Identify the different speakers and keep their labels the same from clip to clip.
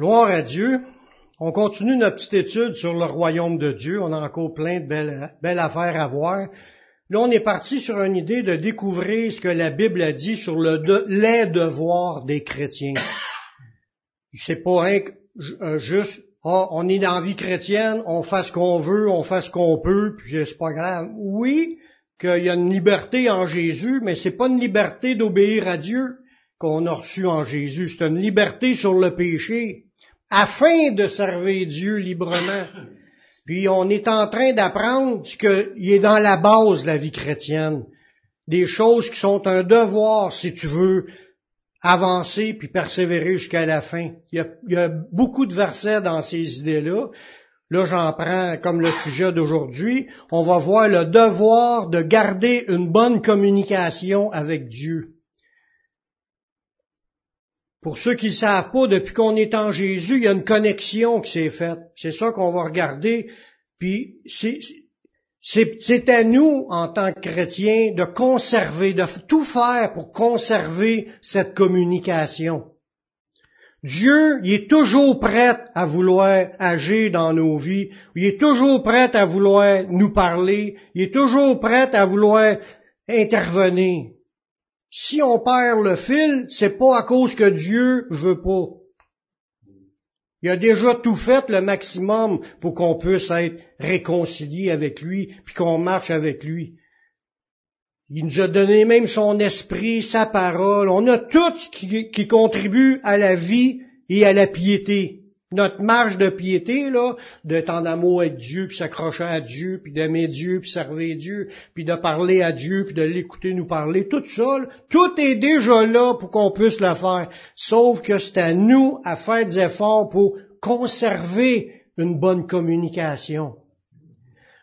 Speaker 1: Gloire à Dieu. On continue notre petite étude sur le royaume de Dieu. On a encore plein de belles, affaires à voir. Là, on est parti sur une idée de découvrir ce que la Bible a dit sur le les devoirs des chrétiens. C'est pas un, euh, juste, ah, on est dans la vie chrétienne, on fait ce qu'on veut, on fait ce qu'on peut, puis c'est pas grave. Oui, qu'il y a une liberté en Jésus, mais c'est pas une liberté d'obéir à Dieu qu'on a reçue en Jésus. C'est une liberté sur le péché afin de servir Dieu librement. Puis on est en train d'apprendre ce qu'il est dans la base de la vie chrétienne. Des choses qui sont un devoir, si tu veux, avancer puis persévérer jusqu'à la fin. Il y, a, il y a beaucoup de versets dans ces idées-là. Là, j'en prends comme le sujet d'aujourd'hui. On va voir le devoir de garder une bonne communication avec Dieu. Pour ceux qui ne savent pas, depuis qu'on est en Jésus, il y a une connexion qui s'est faite. C'est ça qu'on va regarder. Puis c'est à nous, en tant que chrétiens, de conserver, de tout faire pour conserver cette communication. Dieu, il est toujours prêt à vouloir agir dans nos vies. Il est toujours prêt à vouloir nous parler. Il est toujours prêt à vouloir intervenir. Si on perd le fil, c'est pas à cause que Dieu veut pas. Il a déjà tout fait le maximum pour qu'on puisse être réconcilié avec lui, puis qu'on marche avec lui. Il nous a donné même son esprit, sa parole. On a tout ce qui, qui contribue à la vie et à la piété notre marge de piété, là, d'être en amour avec Dieu, puis s'accrocher à Dieu, puis d'aimer Dieu, puis servir Dieu, puis de parler à Dieu, puis de l'écouter nous parler, tout ça, tout est déjà là pour qu'on puisse le faire. Sauf que c'est à nous à faire des efforts pour conserver une bonne communication.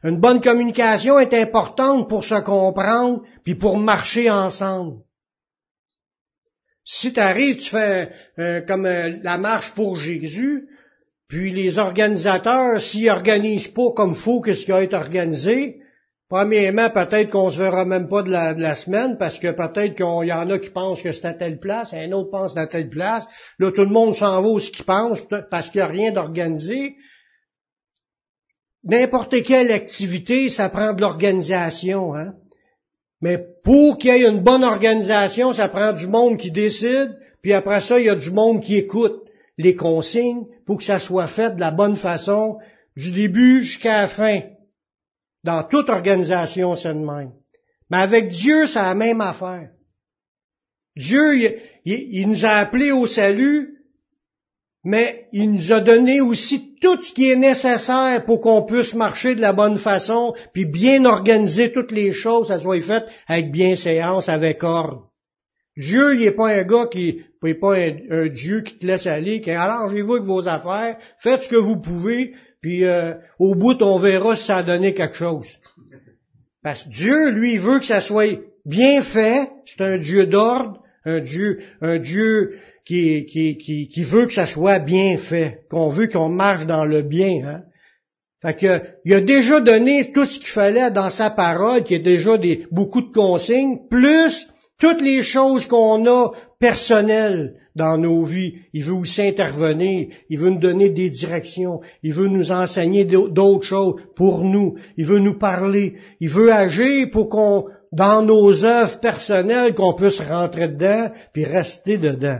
Speaker 1: Une bonne communication est importante pour se comprendre, puis pour marcher ensemble. Si tu arrives, tu fais euh, comme euh, la marche pour Jésus, puis les organisateurs, s'ils organisent pas comme faut qu'est-ce qui a été organisé, premièrement, peut-être qu'on se verra même pas de la, semaine, parce que peut-être qu'il y en a qui pensent que c'est à telle place, un autre pense à telle place. Là, tout le monde s'en va où ce qu'il pense, parce qu'il n'y a rien d'organisé. N'importe quelle activité, ça prend de l'organisation, hein. Mais pour qu'il y ait une bonne organisation, ça prend du monde qui décide, puis après ça, il y a du monde qui écoute les consignes pour que ça soit fait de la bonne façon, du début jusqu'à la fin. Dans toute organisation, c'est de même. Mais avec Dieu, c'est la même affaire. Dieu, il, nous a appelés au salut, mais il nous a donné aussi tout ce qui est nécessaire pour qu'on puisse marcher de la bonne façon, puis bien organiser toutes les choses, ça soit fait avec bienséance, avec ordre. Dieu, il n'est pas un gars qui, n'est pas un, Dieu qui te laisse aller, qui, alors j'ai vous avec vos affaires, faites ce que vous pouvez, puis euh, au bout, on verra si ça a donné quelque chose. Parce que Dieu, lui, il veut que ça soit bien fait, c'est un Dieu d'ordre, un Dieu, un Dieu qui, veut que ça soit bien fait, qu'on veut qu'on marche dans le bien. Hein? Fait que, il a déjà donné tout ce qu'il fallait dans sa parole, qui est déjà des, beaucoup de consignes, plus toutes les choses qu'on a personnelles dans nos vies, il veut aussi intervenir, il veut nous donner des directions, il veut nous enseigner d'autres choses pour nous, il veut nous parler, il veut agir pour qu'on, dans nos œuvres personnelles, qu'on puisse rentrer dedans puis rester dedans.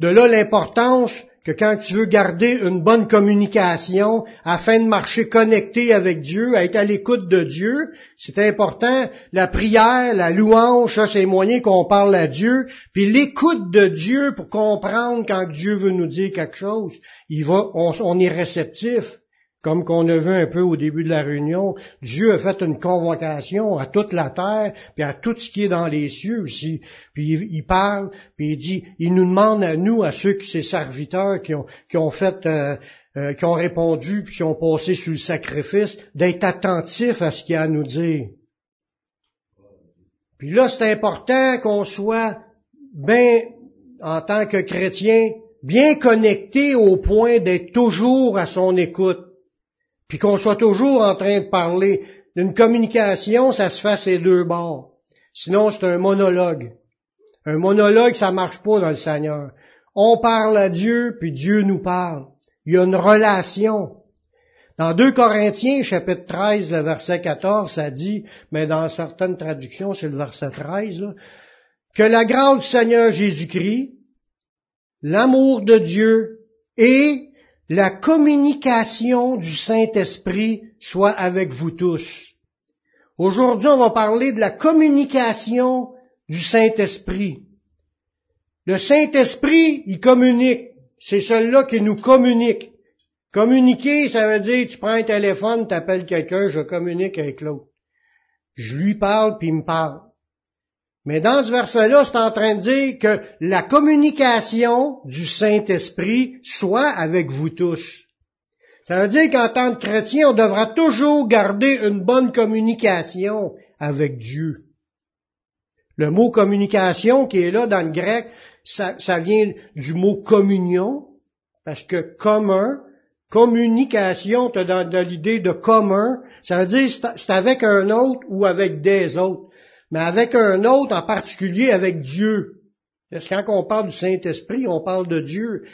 Speaker 1: De là l'importance que quand tu veux garder une bonne communication afin de marcher connecté avec Dieu, à être à l'écoute de Dieu, c'est important. La prière, la louange, ça c'est les moyens qu'on parle à Dieu. Puis l'écoute de Dieu pour comprendre quand Dieu veut nous dire quelque chose, il va, on est réceptif. Comme qu'on a vu un peu au début de la réunion, Dieu a fait une convocation à toute la terre, puis à tout ce qui est dans les cieux aussi. Puis il, parle, puis il dit, il nous demande à nous, à ceux qui, ses serviteurs qui ont, qui ont fait, euh, euh, qui ont répondu, puis qui ont passé sous le sacrifice, d'être attentifs à ce qu'il a à nous dire. Puis là, c'est important qu'on soit bien, en tant que chrétien, bien connecté au point d'être toujours à son écoute puis qu'on soit toujours en train de parler. d'une communication, ça se fait à ces deux bords. Sinon, c'est un monologue. Un monologue, ça marche pas dans le Seigneur. On parle à Dieu, puis Dieu nous parle. Il y a une relation. Dans 2 Corinthiens, chapitre 13, le verset 14, ça dit, mais dans certaines traductions, c'est le verset 13, que la grâce du Seigneur Jésus-Christ, l'amour de Dieu et la communication du Saint-Esprit soit avec vous tous. Aujourd'hui, on va parler de la communication du Saint-Esprit. Le Saint-Esprit, il communique. C'est celui-là qui nous communique. Communiquer, ça veut dire, tu prends un téléphone, tu appelles quelqu'un, je communique avec l'autre. Je lui parle, puis il me parle. Mais dans ce verset-là, c'est en train de dire que la communication du Saint-Esprit soit avec vous tous. Ça veut dire qu'en tant que chrétien, on devra toujours garder une bonne communication avec Dieu. Le mot communication qui est là dans le grec, ça, vient du mot communion, parce que commun, Communication, tu as dans, l'idée de commun, ça veut dire c'est avec un autre ou avec des autres, mais avec un autre en particulier avec Dieu. Parce que quand on parle du Saint-Esprit, on parle de Dieu.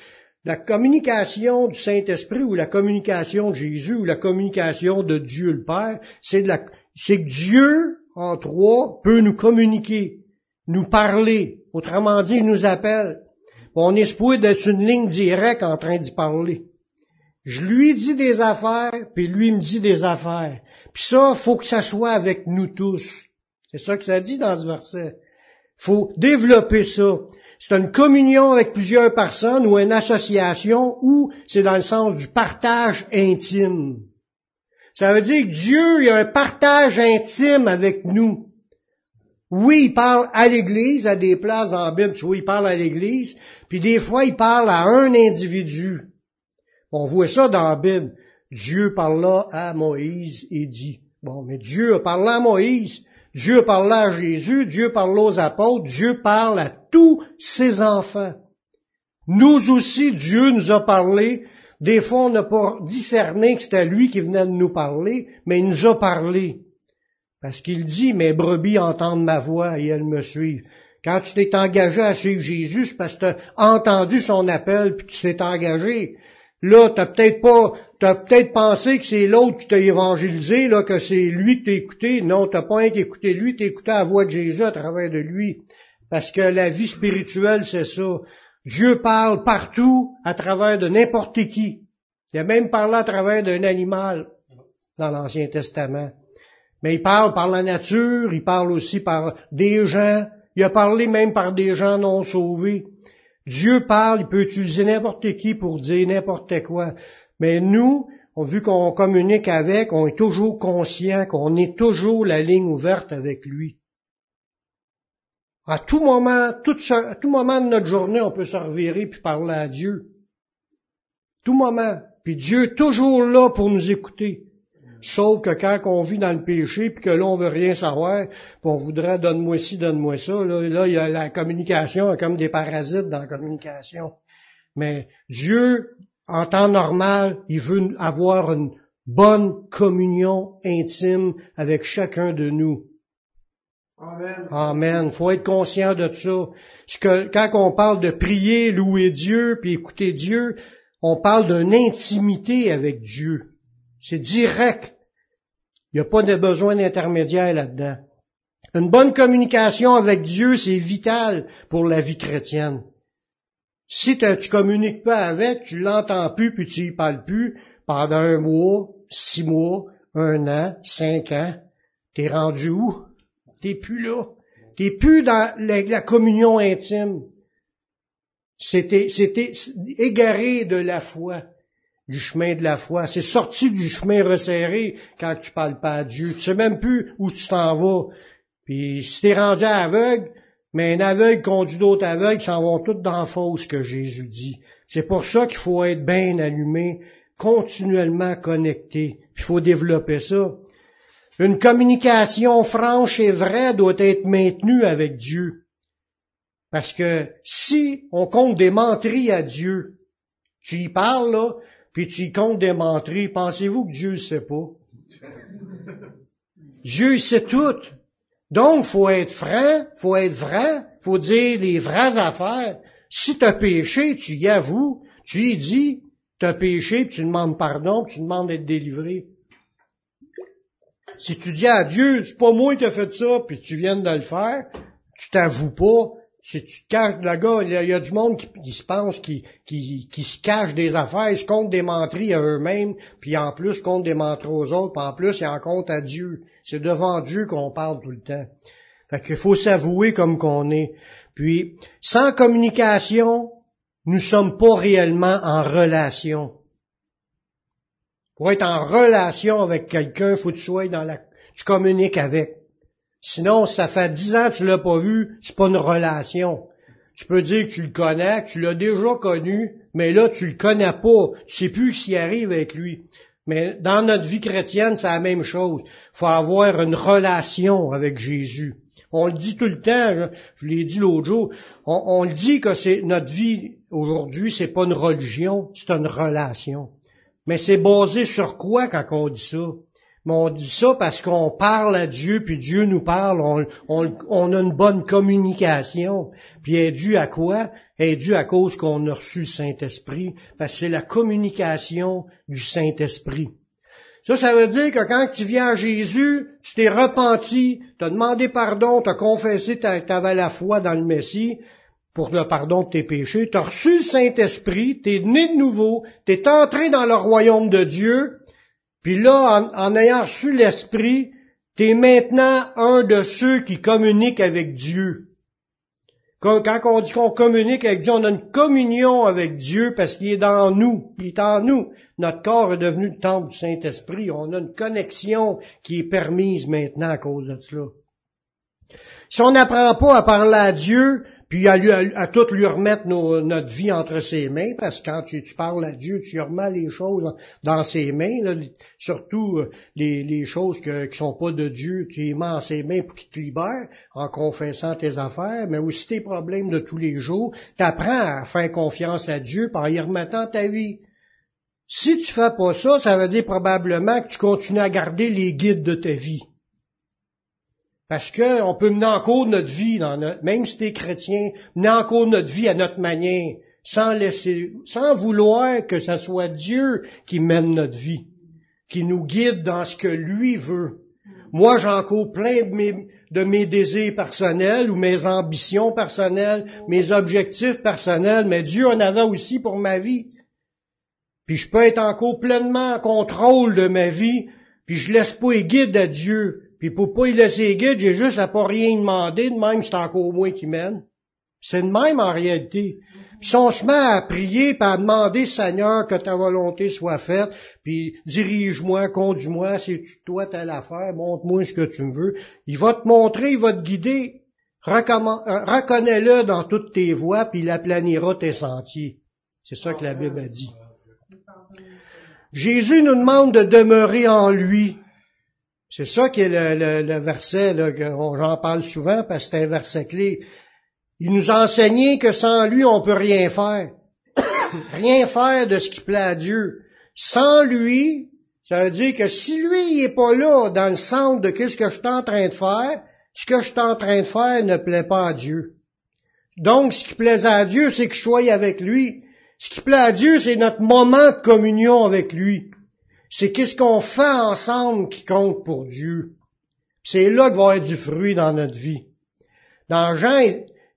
Speaker 1: La communication du Saint-Esprit ou la communication de Jésus ou la communication de Dieu le Père, c'est que Dieu, en trois, peut nous communiquer, nous parler. Autrement dit, il nous appelle. On est d'être une ligne directe en train d'y parler. Je lui dis des affaires, puis lui me dit des affaires. Puis ça, faut que ça soit avec nous tous. C'est ça que ça dit dans ce verset. faut développer ça. C'est une communion avec plusieurs personnes ou une association ou c'est dans le sens du partage intime. Ça veut dire que Dieu, il a un partage intime avec nous. Oui, il parle à l'Église, à des places dans la Bible, tu vois, il parle à l'Église, puis des fois, il parle à un individu. On voit ça dans la Bible. Dieu parla à Moïse et dit. Bon, mais Dieu a parlé à Moïse, Dieu a parlé à Jésus, Dieu parle aux apôtres, Dieu parle à tous ses enfants. Nous aussi, Dieu nous a parlé. Des fois, on n'a pas discerné que c'était lui qui venait de nous parler, mais il nous a parlé. Parce qu'il dit, mes brebis entendent ma voix et elles me suivent. Quand tu t'es engagé à suivre Jésus, c'est parce que tu as entendu son appel puis tu t'es engagé. Là, t'as peut-être pas, t'as peut-être pensé que c'est l'autre qui t'a évangélisé, là, que c'est lui que t'as écouté. Non, t'as pas écouté lui, t'as écouté la voix de Jésus à travers de lui. Parce que la vie spirituelle, c'est ça. Dieu parle partout à travers de n'importe qui. Il a même parlé à travers d'un animal dans l'Ancien Testament. Mais il parle par la nature, il parle aussi par des gens, il a parlé même par des gens non sauvés. Dieu parle, il peut utiliser n'importe qui pour dire n'importe quoi. Mais nous, vu qu'on communique avec, on est toujours conscient qu'on est toujours la ligne ouverte avec lui. À tout moment, tout, à tout moment de notre journée, on peut se revirer puis parler à Dieu. Tout moment. Puis Dieu est toujours là pour nous écouter. Sauf que quand on vit dans le péché, puis que là, on veut rien savoir, puis on voudrait donne-moi ci, donne-moi ça, là, là, il y a la communication, comme des parasites dans la communication. Mais Dieu, en temps normal, il veut avoir une bonne communion intime avec chacun de nous. Amen. Amen. Faut être conscient de ça. Que, quand on parle de prier, louer Dieu, puis écouter Dieu, on parle d'une intimité avec Dieu. C'est direct. Il n'y a pas de besoin d'intermédiaire là-dedans. Une bonne communication avec Dieu, c'est vital pour la vie chrétienne. Si tu ne communiques pas avec, tu l'entends plus, puis tu y parles plus, pendant un mois, six mois, un an, cinq ans, t'es rendu où? T'es plus là. T'es plus dans la, communion intime. C'était, c'était égaré de la foi du chemin de la foi. C'est sorti du chemin resserré quand tu parles pas à Dieu. Tu sais même plus où tu t'en vas. Puis si t'es rendu aveugle, mais un aveugle conduit d'autres aveugles, s'en vont tous dans la fosse que Jésus dit. C'est pour ça qu'il faut être bien allumé, continuellement connecté. Il faut développer ça. Une communication franche et vraie doit être maintenue avec Dieu. Parce que si on compte des menteries à Dieu, tu y parles, là, puis tu y comptes des menteries, pensez-vous que Dieu ne sait pas? Dieu sait tout. Donc, faut être franc, faut être vrai, faut dire les vraies affaires. Si tu as péché, tu y avoues, tu y dis, tu as péché, puis tu demandes pardon, tu demandes d'être délivré. Si tu dis à Dieu, c'est pas moi qui ai fait ça, puis tu viens de le faire, tu t'avoues pas, si tu te caches de la gars, il y, a, du monde qui, se pense, qui, qui, qui, se cache des affaires, ils se comptent des menteries à eux-mêmes, puis en plus comptent des menteries aux autres, puis en plus ils en comptent à Dieu. C'est devant Dieu qu'on parle tout le temps. Fait qu'il faut s'avouer comme qu'on est. Puis, sans communication, nous sommes pas réellement en relation. Pour être en relation avec quelqu'un, faut que tu sois dans la, tu communiques avec. Sinon, ça fait dix ans que tu l'as pas vu, c'est pas une relation. Tu peux dire que tu le connais, que tu l'as déjà connu, mais là, tu le connais pas. Tu sais plus ce qui arrive avec lui. Mais dans notre vie chrétienne, c'est la même chose. Faut avoir une relation avec Jésus. On le dit tout le temps, je, l'ai dit l'autre jour, on, on, le dit que c'est notre vie aujourd'hui, c'est pas une religion, c'est une relation. Mais c'est basé sur quoi quand on dit ça? Mais on dit ça parce qu'on parle à Dieu, puis Dieu nous parle, on, a une bonne communication. Puis elle est due à quoi? Est due à cause qu'on a reçu le Saint-Esprit, parce que c'est la communication du Saint-Esprit. Ça, ça veut dire que quand tu viens à Jésus, tu t'es repenti, tu as demandé pardon, tu as confessé que tu avais la foi dans le Messie pour le pardon de tes péchés, tu as reçu le Saint-Esprit, tu es né de nouveau, tu es entré dans le royaume de Dieu, puis là, en, ayant reçu l'Esprit, tu es maintenant un de ceux qui communiquent avec Dieu. Quand, on dit qu'on communique avec Dieu, on a une communion avec Dieu parce qu'il est dans nous. Il est en nous. Notre corps est devenu le temple du Saint-Esprit. On a une connexion qui est permise maintenant à cause de cela. Si on n'apprend pas à parler à Dieu, puis à, lui, à, tout lui remettre notre vie entre ses mains, parce que quand tu, parles à Dieu, tu remets les choses dans ses mains, surtout euh, les, choses qui qui sont pas de Dieu, tu les mets en ses mains pour qu'il te libère en confessant tes affaires, mais aussi tes problèmes de tous les jours. Tu apprends à faire confiance à Dieu par y remettant ta vie. Si tu fais pas ça, ça veut dire probablement que tu continues à garder les guides de ta vie. Parce qu'on peut mener en cours notre vie, même si t'es chrétien, mener en cours notre vie à notre manière, sans laisser, sans vouloir que ce soit Dieu qui mène notre vie, qui nous guide dans ce que lui veut. Moi, j'en cours plein de mes, de mes désirs personnels ou mes ambitions personnelles, mes objectifs personnels, mais Dieu en avait aussi pour ma vie. Puis je peux être encore pleinement en contrôle de ma vie, puis je laisse pas les guides à Dieu. Puis pour pas y laisser guide, j'ai juste à pas rien demander, de même c'est encore moi qui mène. C'est de même en réalité. Puis si on se met à prier, puis à demander, Seigneur, que ta volonté soit faite, puis dirige-moi, conduis-moi, c'est toi telle affaire, montre-moi ce que tu me veux, il va te montrer, il va te guider. Euh, reconnais-le dans toutes tes voies, puis il aplanira tes sentiers. C'est ça que la Bible a dit. Jésus nous demande de demeurer en lui, c'est ça qui est le, verset, là, j'en parle souvent parce que c'est un verset clé. Il nous a enseigné que sans lui, on peut rien faire. rien faire de ce qui plaît à Dieu. Sans lui, ça veut dire que si lui il est pas là dans le centre de ce que je suis en train de faire, ce que je suis en train de faire ne plaît pas à Dieu. Donc, ce qui plaît à Dieu, c'est que je sois avec lui. Ce qui plaît à Dieu, c'est notre moment de communion avec lui. C'est qu'est-ce qu'on fait ensemble qui compte pour Dieu. C'est là qu'il va avoir du fruit dans notre vie. Dans Jean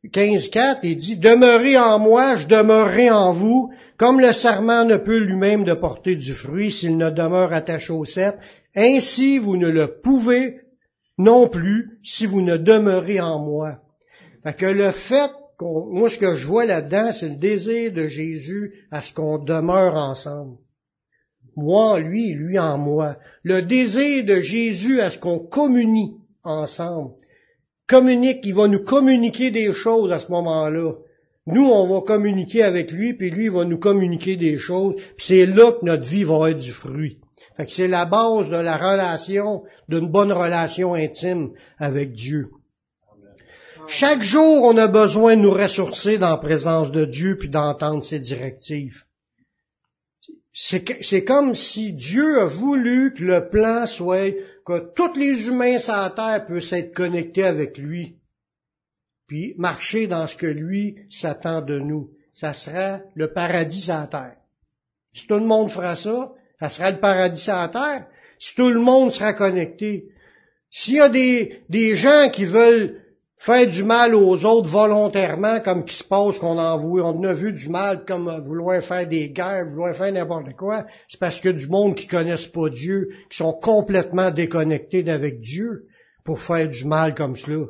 Speaker 1: 15.4, il dit, Demeurez en moi, je demeurerai en vous, comme le serment ne peut lui-même de porter du fruit s'il ne demeure attaché au cep. Ainsi vous ne le pouvez non plus si vous ne demeurez en moi. Fait que le fait moi ce que je vois là-dedans, c'est le désir de Jésus à ce qu'on demeure ensemble moi en lui, lui en moi. Le désir de Jésus à ce qu'on communie ensemble. Communique, il va nous communiquer des choses à ce moment-là. Nous, on va communiquer avec lui, puis lui va nous communiquer des choses, c'est là que notre vie va être du fruit. Fait que c'est la base de la relation, d'une bonne relation intime avec Dieu. Chaque jour, on a besoin de nous ressourcer dans la présence de Dieu puis d'entendre ses directives. C'est comme si Dieu a voulu que le plan soit que tous les humains sur la terre puissent être connectés avec lui. puis marcher dans ce que lui s'attend de nous. Ça sera le paradis la terre. Si tout le monde fera ça, ça sera le paradis la terre. Si tout le monde sera connecté. S'il y a des gens qui veulent faire du mal aux autres volontairement, comme qui se passe qu'on envoie, on a vu du mal comme vouloir faire des guerres, vouloir faire n'importe quoi, c'est parce que du monde qui connaissent pas Dieu, qui sont complètement déconnectés d'avec Dieu pour faire du mal comme cela.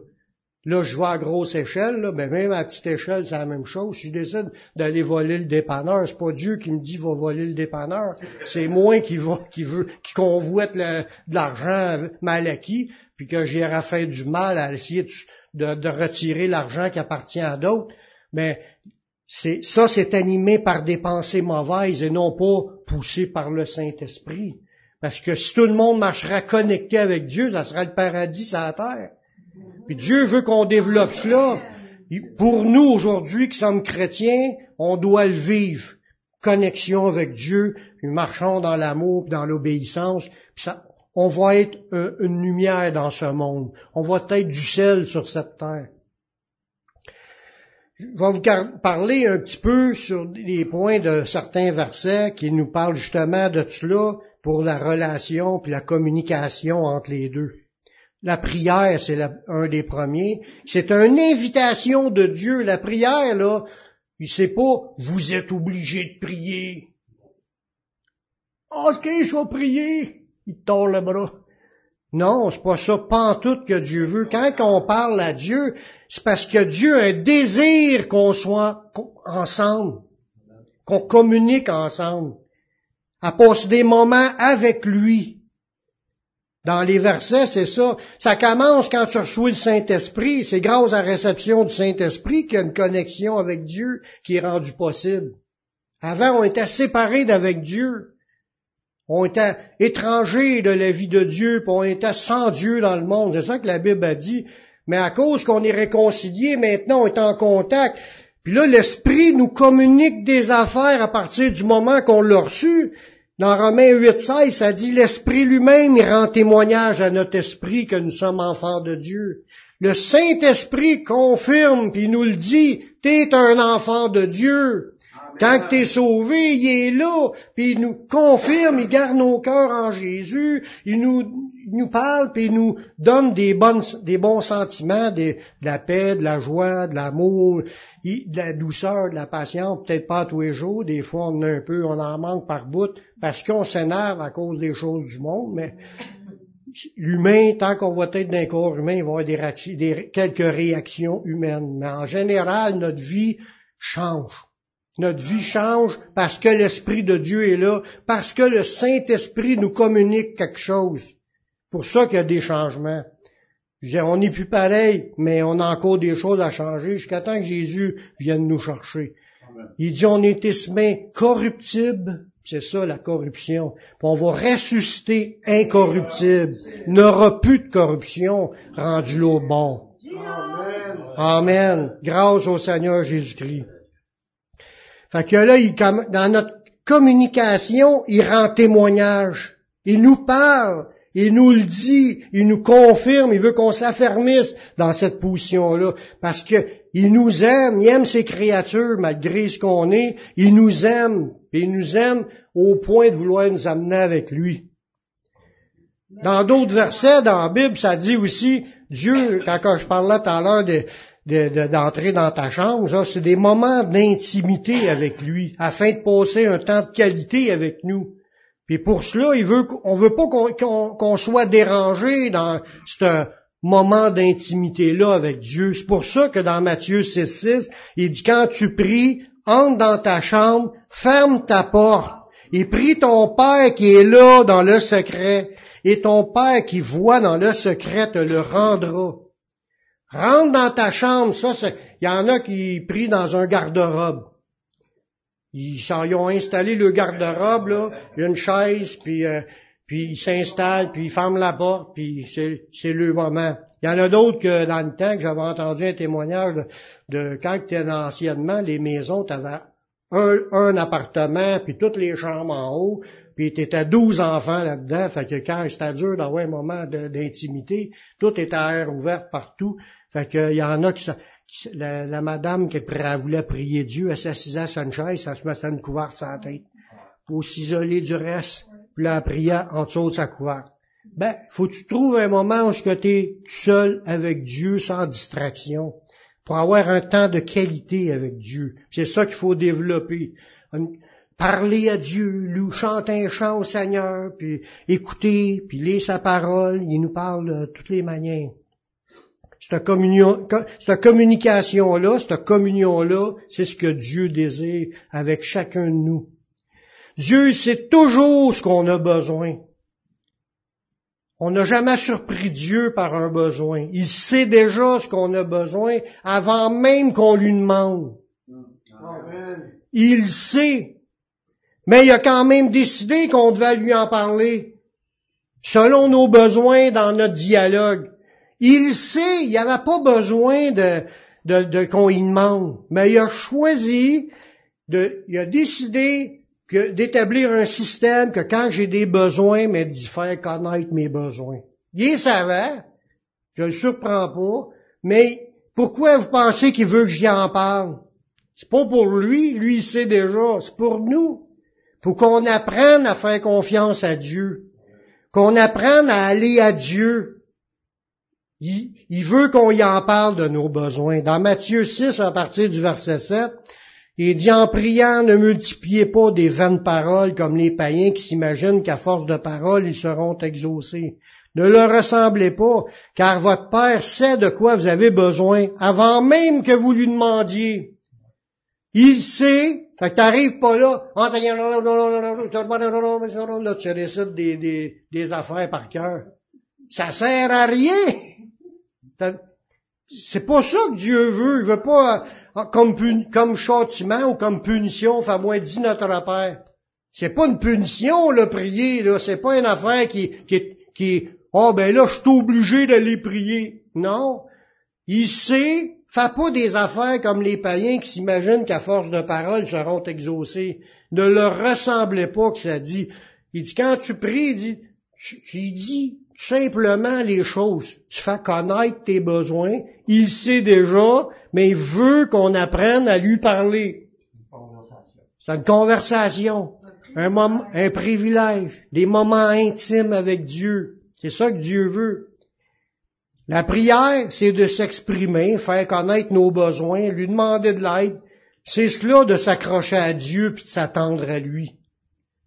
Speaker 1: Là, je vois à grosse échelle, là, ben même à petite échelle, c'est la même chose. Si je décide d'aller voler le dépanneur, c'est pas Dieu qui me dit va voler le dépanneur. C'est moi qui va, qui veut, qui convoite de l'argent mal acquis, puis que j'irai faire du mal à essayer de, de retirer l'argent qui appartient à d'autres. Mais c'est, ça, c'est animé par des pensées mauvaises et non pas poussé par le Saint-Esprit. Parce que si tout le monde marchera connecté avec Dieu, ça sera le paradis sur la terre. Puis Dieu veut qu'on développe cela. Pour nous, aujourd'hui, qui sommes chrétiens, on doit le vivre. Connexion avec Dieu, puis marchons dans l'amour, dans l'obéissance. On va être une lumière dans ce monde. On va être du sel sur cette terre. Je vais vous parler un petit peu sur les points de certains versets qui nous parlent justement de cela pour la relation puis la communication entre les deux. La prière, c'est un des premiers. C'est une invitation de Dieu. La prière, là, sait pas, vous êtes obligé de prier. Ok, je vais prier. Il tord le bras. Non, c'est pas ça, tout que Dieu veut. Quand on parle à Dieu, c'est parce que Dieu a un désir qu'on soit ensemble, qu'on communique ensemble, à passer des moments avec lui. Dans les versets, c'est ça. Ça commence quand tu reçois le Saint-Esprit. C'est grâce à la réception du Saint-Esprit qu'il y a une connexion avec Dieu qui est rendue possible. Avant, on était séparés d'avec Dieu. On était étrangers de la vie de Dieu, puis on était sans Dieu dans le monde. C'est ça que la Bible a dit. Mais à cause qu'on est réconciliés, maintenant on est en contact. Puis là, l'Esprit nous communique des affaires à partir du moment qu'on l'a reçu. Dans Romains 8.16, ça dit l'Esprit lui-même rend témoignage à notre esprit que nous sommes enfants de Dieu. Le Saint-Esprit confirme puis nous le dit, t'es un enfant de Dieu. Quand tu es sauvé, il est là, puis il nous confirme, il garde nos cœurs en Jésus, il nous, nous parle, puis il nous donne des, bonnes, des bons sentiments, de la paix, de la joie, de l'amour, de la douceur, de la patience, peut-être pas tous les jours, des fois on a un peu, on en manque par bout, parce qu'on s'énerve à cause des choses du monde, mais l'humain, tant qu'on va être d'un corps humain, il va y avoir des, quelques réactions humaines. Mais en général, notre vie change. Notre vie change parce que l'Esprit de Dieu est là, parce que le Saint-Esprit nous communique quelque chose. Pour ça qu'il y a des changements. on n'est plus pareil, mais on a encore des choses à changer jusqu'à temps que Jésus vienne nous chercher. Il dit on est esmé corruptible, c'est ça la corruption. Puis on va ressusciter incorruptible. Il n'aura plus de corruption rendu au bon. Amen. Amen. Grâce au Seigneur Jésus-Christ. Fait que là, il, dans notre communication, il rend témoignage. Il nous parle. Il nous le dit, il nous confirme, il veut qu'on s'affermisse dans cette position-là, parce que il nous aime, il aime ses créatures malgré ce qu'on est, il nous aime, et il nous aime au point de vouloir nous amener avec lui. Dans d'autres versets dans la Bible, ça dit aussi, Dieu, quand je parlais tout à l'heure de, d'entrer dans ta chambre, c'est des moments d'intimité avec lui, afin de passer un temps de qualité avec nous. Puis pour cela, il veut, veut pas qu'on soit dérangé dans ce moment d'intimité-là avec Dieu. C'est pour ça que dans Matthieu 6.6, il dit, quand tu pries, entre dans ta chambre, ferme ta porte, et prie ton Père qui est là dans le secret, et ton Père qui voit dans le secret te le rendra. Rentre dans ta chambre, ça, il y en a qui prient dans un garde-robe. Ils, ils, ont installé le garde-robe, là, une chaise, puis, euh, ils s'installent, puis ils ferment la porte, puis c'est, le moment. Il y en a d'autres que dans le temps que j'avais entendu un témoignage de, de quand étais anciennement, les maisons, tu avais un, un appartement, puis toutes les chambres en haut, puis t'étais douze enfants là-dedans, fait que quand c'était dur d'avoir un moment d'intimité, tout était à air ouverte partout, fait qu'il y en a qui la, madame qui voulait prier Dieu, elle s'assisait sur une chaise, elle se mettait une couverte sur la tête. Faut s'isoler du reste, puis la prier en dessous de sa couverte. Ben, faut que tu trouves un moment où tu es seul avec Dieu sans distraction pour avoir un temps de qualité avec Dieu. C'est ça qu'il faut développer. Parler à Dieu, lui chanter un chant au Seigneur, puis écouter, puis lire sa parole. Il nous parle de toutes les manières. Cette, communion, cette communication-là, cette communion-là, c'est ce que Dieu désire avec chacun de nous. Dieu sait toujours ce qu'on a besoin. On n'a jamais surpris Dieu par un besoin. Il sait déjà ce qu'on a besoin avant même qu'on lui demande. Il sait. Mais il a quand même décidé qu'on devait lui en parler. Selon nos besoins dans notre dialogue. Il sait, il n'y pas besoin de, de, qu'on y demande. Mais il a choisi, de, il a décidé d'établir un système que quand j'ai des besoins, mais d'y faire connaître mes besoins. Il est savant, je le surprends pas, mais pourquoi vous pensez qu'il veut que j'y en parle? C'est pas pour lui, lui il sait déjà, c'est pour nous. Faut qu'on apprenne à faire confiance à Dieu. Qu'on apprenne à aller à Dieu. Il, veut qu'on y en parle de nos besoins. Dans Matthieu 6, à partir du verset 7, il dit en priant, ne multipliez pas des vaines paroles comme les païens qui s'imaginent qu'à force de paroles, ils seront exaucés. Ne leur ressemblez pas, car votre Père sait de quoi vous avez besoin avant même que vous lui demandiez. Il sait, fait que t'arrives pas là, là, tu récites des, des, des affaires par cœur. Ça sert à rien. C'est pas ça que Dieu veut. Il veut pas ah, comme, comme châtiment ou comme punition, enfin moi dit notre Père. C'est pas une punition, le prier, là. C'est pas une affaire qui, qui, qui, oh ben là, je suis obligé d'aller prier. Non. Il sait, fait pas des affaires comme les païens qui s'imaginent qu'à force de paroles seront exaucés. Ne leur ressemblez pas que ça dit. Il dit, quand tu pries, il dit, il dit simplement les choses. Tu fais connaître tes besoins. Il sait déjà, mais il veut qu'on apprenne à lui parler. C'est une conversation. Un moment, un privilège. Des moments intimes avec Dieu. C'est ça que Dieu veut. La prière, c'est de s'exprimer, faire connaître nos besoins, lui demander de l'aide. C'est cela de s'accrocher à Dieu puis de s'attendre à lui.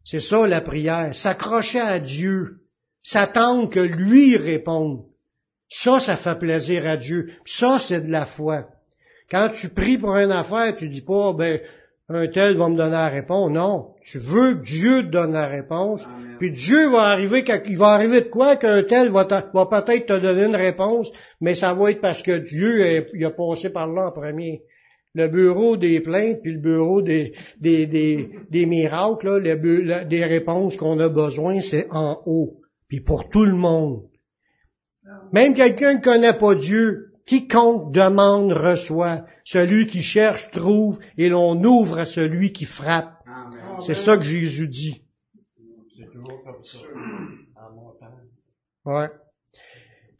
Speaker 1: C'est ça la prière, s'accrocher à Dieu s'attendre que lui réponde. Ça, ça fait plaisir à Dieu. Ça, c'est de la foi. Quand tu pries pour une affaire, tu dis pas, ben, un tel va me donner la réponse. Non. Tu veux que Dieu te donne la réponse. Puis Dieu va arriver, il va arriver de quoi qu'un tel va, va peut-être te donner une réponse, mais ça va être parce que Dieu est, il a passé par là en premier. Le bureau des plaintes, puis le bureau des, des, des, des miracles, là, des réponses qu'on a besoin, c'est en haut puis pour tout le monde. Même quelqu'un qui connaît pas Dieu, quiconque demande reçoit. Celui qui cherche trouve et l'on ouvre à celui qui frappe. C'est ça que Jésus dit. Ouais.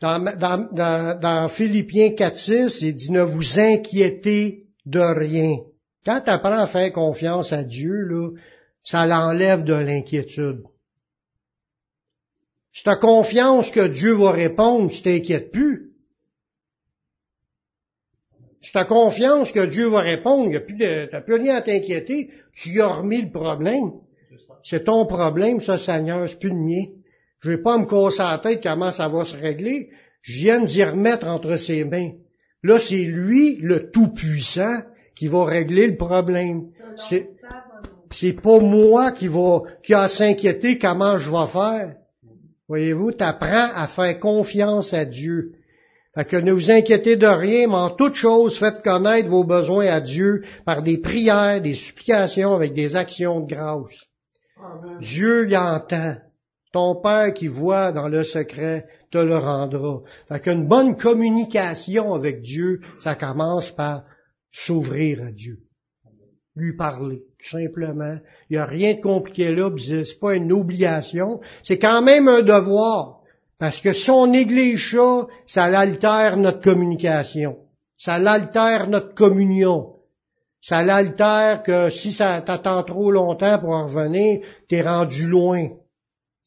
Speaker 1: Dans, dans, dans, dans Philippiens 4.6, il dit ne vous inquiétez de rien. Quand tu apprends à faire confiance à Dieu, là, ça l'enlève de l'inquiétude. Si tu as confiance que Dieu va répondre, tu t'inquiètes plus. Si tu as confiance que Dieu va répondre, tu n'as plus rien à t'inquiéter, tu as remis le problème. C'est ton problème, ça, Seigneur, c'est plus le mien. Je vais pas me casser la tête comment ça va se régler. Je viens d'y remettre entre ses mains. Là, c'est lui, le Tout-Puissant, qui va régler le problème. C'est, c'est pas moi qui va, qui a s'inquiéter comment je vais faire. Voyez-vous, t'apprends à faire confiance à Dieu. Fait que ne vous inquiétez de rien, mais en toute chose, faites connaître vos besoins à Dieu par des prières, des supplications avec des actions de grâce. Dieu y entend. Ton Père qui voit dans le secret te le rendra. Fait qu'une bonne communication avec Dieu, ça commence par s'ouvrir à Dieu lui parler, tout simplement. Il n'y a rien de compliqué là, c'est pas une obligation, c'est quand même un devoir. Parce que si on néglige ça, ça altère notre communication. Ça l'altère notre communion. Ça l'altère que si ça t'attend trop longtemps pour en revenir, t'es rendu loin.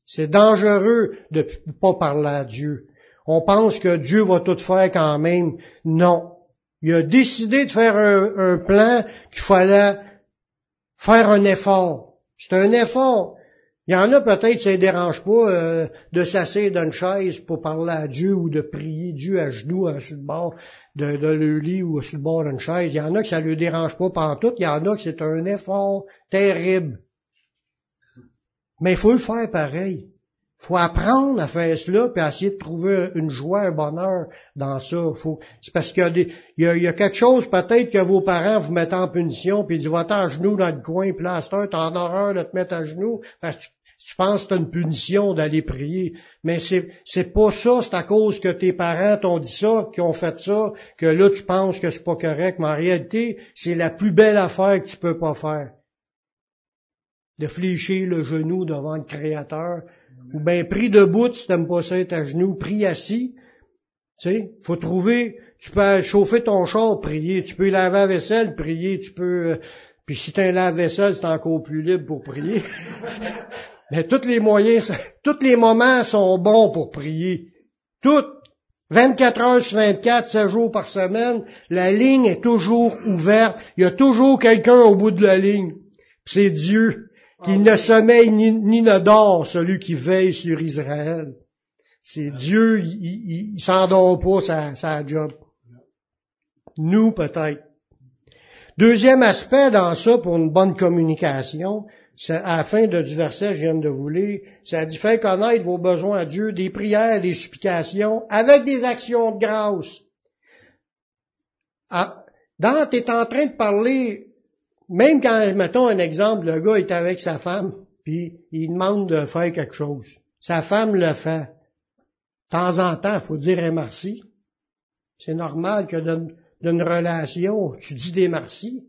Speaker 1: C'est dangereux de ne pas parler à Dieu. On pense que Dieu va tout faire quand même. Non. Il a décidé de faire un, plan qu'il fallait faire un effort. C'est un effort. Il y en a peut-être, ça ne dérange pas euh, de s'asseoir d'une chaise pour parler à Dieu ou de prier Dieu à genoux à, sur le bord de, de le lit ou sur le bord d'une chaise. Il y en a que ça ne le dérange pas pendant tout. Il y en a que c'est un effort terrible. Mais il faut le faire pareil faut apprendre à faire cela, puis essayer de trouver une joie, un bonheur dans ça. Faut, c'est parce qu'il y a, des, il y a, quelque chose peut-être que vos parents vous mettent en punition, puis ils disent va-t'en à genoux dans le coin, puis là, t'as horreur de te mettre à genoux, parce que tu, penses que c'est une punition d'aller prier. Mais c'est, c'est pas ça, c'est à cause que tes parents t'ont dit ça, qu'ils ont fait ça, que là tu penses que c'est pas correct. Mais en réalité, c'est la plus belle affaire que tu peux pas faire. De fléchir le genou devant le Créateur, ou bien pris debout, si t'aimes pas ça être à genoux, pris assis. Tu sais, faut trouver, tu peux chauffer ton char, prier, tu peux laver la vaisselle, prier, tu peux, euh, puis si t'as un lave-vaisselle, c'est encore plus libre pour prier. Mais tous les moyens, tous les moments sont bons pour prier. Toutes. 24 heures sur 24, 7 jours par semaine, la ligne est toujours ouverte. Il y a toujours quelqu'un au bout de la ligne. C'est Dieu qu'il ne sommeille ni, ne dort celui qui veille sur Israël. C'est Dieu, il, il, s'endort pas sa, sa job. Nous, peut-être. Deuxième aspect dans ça, pour une bonne communication, c'est à la fin de, du verset je viens de vous lire, ça dit fait connaître vos besoins à Dieu, des prières, des supplications, avec des actions de grâce. Ah, dans, tu es en train de parler même quand, mettons un exemple, le gars est avec sa femme, puis il demande de faire quelque chose. Sa femme le fait. De temps en temps, il faut dire un merci. C'est normal que dans, une relation, tu dis des merci.